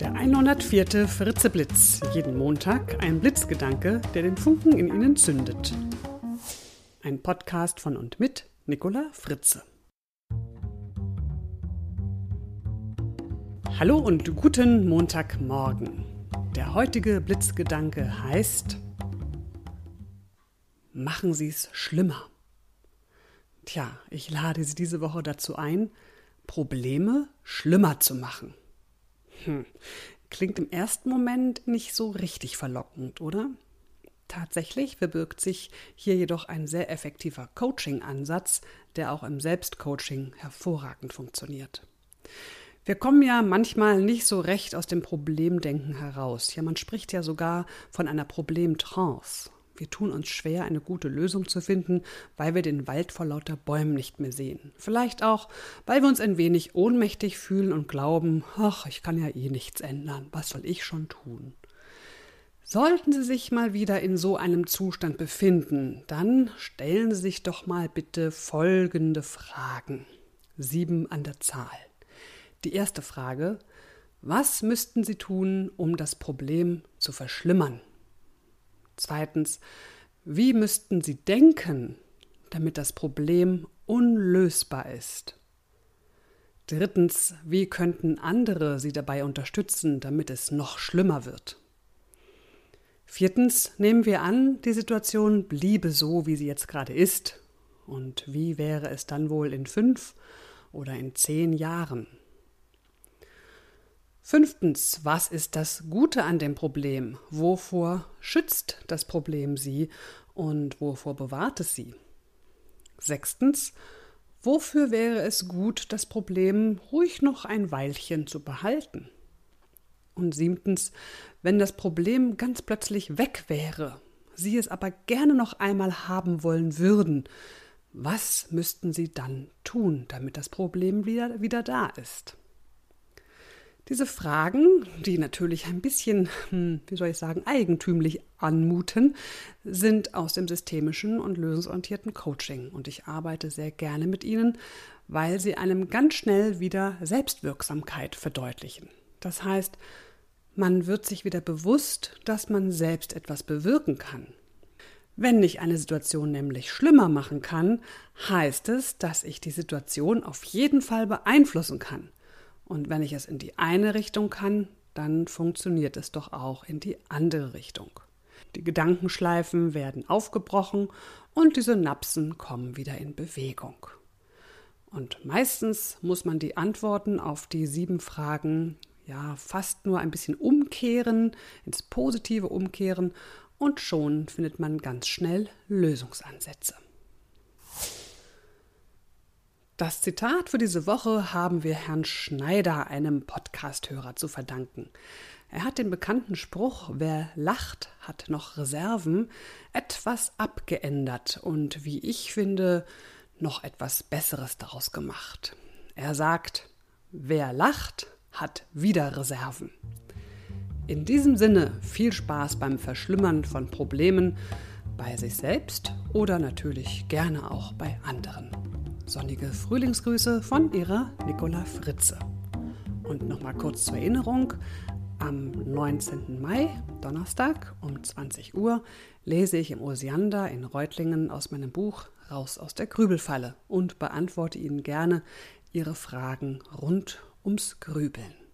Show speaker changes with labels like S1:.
S1: Der 104. Fritze Blitz. Jeden Montag ein Blitzgedanke, der den Funken in Ihnen zündet. Ein Podcast von und mit Nicola Fritze. Hallo und guten Montagmorgen. Der heutige Blitzgedanke heißt Machen Sie es schlimmer. Tja, ich lade Sie diese Woche dazu ein, Probleme schlimmer zu machen. Hm. Klingt im ersten Moment nicht so richtig verlockend, oder? Tatsächlich verbirgt sich hier jedoch ein sehr effektiver Coaching-Ansatz, der auch im Selbstcoaching hervorragend funktioniert. Wir kommen ja manchmal nicht so recht aus dem Problemdenken heraus. Ja, man spricht ja sogar von einer Problemtrance. Wir tun uns schwer, eine gute Lösung zu finden, weil wir den Wald vor lauter Bäumen nicht mehr sehen. Vielleicht auch, weil wir uns ein wenig ohnmächtig fühlen und glauben, ach, ich kann ja eh nichts ändern, was soll ich schon tun? Sollten Sie sich mal wieder in so einem Zustand befinden, dann stellen Sie sich doch mal bitte folgende Fragen. Sieben an der Zahl. Die erste Frage, was müssten Sie tun, um das Problem zu verschlimmern? Zweitens, wie müssten Sie denken, damit das Problem unlösbar ist? Drittens, wie könnten andere Sie dabei unterstützen, damit es noch schlimmer wird? Viertens, nehmen wir an, die Situation bliebe so, wie sie jetzt gerade ist. Und wie wäre es dann wohl in fünf oder in zehn Jahren? Fünftens, was ist das Gute an dem Problem? Wovor schützt das Problem Sie und wovor bewahrt es Sie? Sechstens, wofür wäre es gut, das Problem ruhig noch ein Weilchen zu behalten? Und siebtens, wenn das Problem ganz plötzlich weg wäre, Sie es aber gerne noch einmal haben wollen würden, was müssten Sie dann tun, damit das Problem wieder, wieder da ist? Diese Fragen, die natürlich ein bisschen, hm, wie soll ich sagen, eigentümlich anmuten, sind aus dem systemischen und lösungsorientierten Coaching. Und ich arbeite sehr gerne mit ihnen, weil sie einem ganz schnell wieder Selbstwirksamkeit verdeutlichen. Das heißt, man wird sich wieder bewusst, dass man selbst etwas bewirken kann. Wenn ich eine Situation nämlich schlimmer machen kann, heißt es, dass ich die Situation auf jeden Fall beeinflussen kann. Und wenn ich es in die eine Richtung kann, dann funktioniert es doch auch in die andere Richtung. Die Gedankenschleifen werden aufgebrochen und die Synapsen kommen wieder in Bewegung. Und meistens muss man die Antworten auf die sieben Fragen ja fast nur ein bisschen umkehren, ins Positive umkehren und schon findet man ganz schnell Lösungsansätze. Das Zitat für diese Woche haben wir Herrn Schneider, einem Podcasthörer, zu verdanken. Er hat den bekannten Spruch, wer lacht, hat noch Reserven, etwas abgeändert und, wie ich finde, noch etwas Besseres daraus gemacht. Er sagt, wer lacht, hat wieder Reserven. In diesem Sinne viel Spaß beim Verschlimmern von Problemen bei sich selbst oder natürlich gerne auch bei anderen. Sonnige Frühlingsgrüße von ihrer Nicola Fritze. Und nochmal kurz zur Erinnerung, am 19. Mai, Donnerstag um 20 Uhr, lese ich im Osiander in Reutlingen aus meinem Buch Raus aus der Grübelfalle und beantworte Ihnen gerne Ihre Fragen rund ums Grübeln.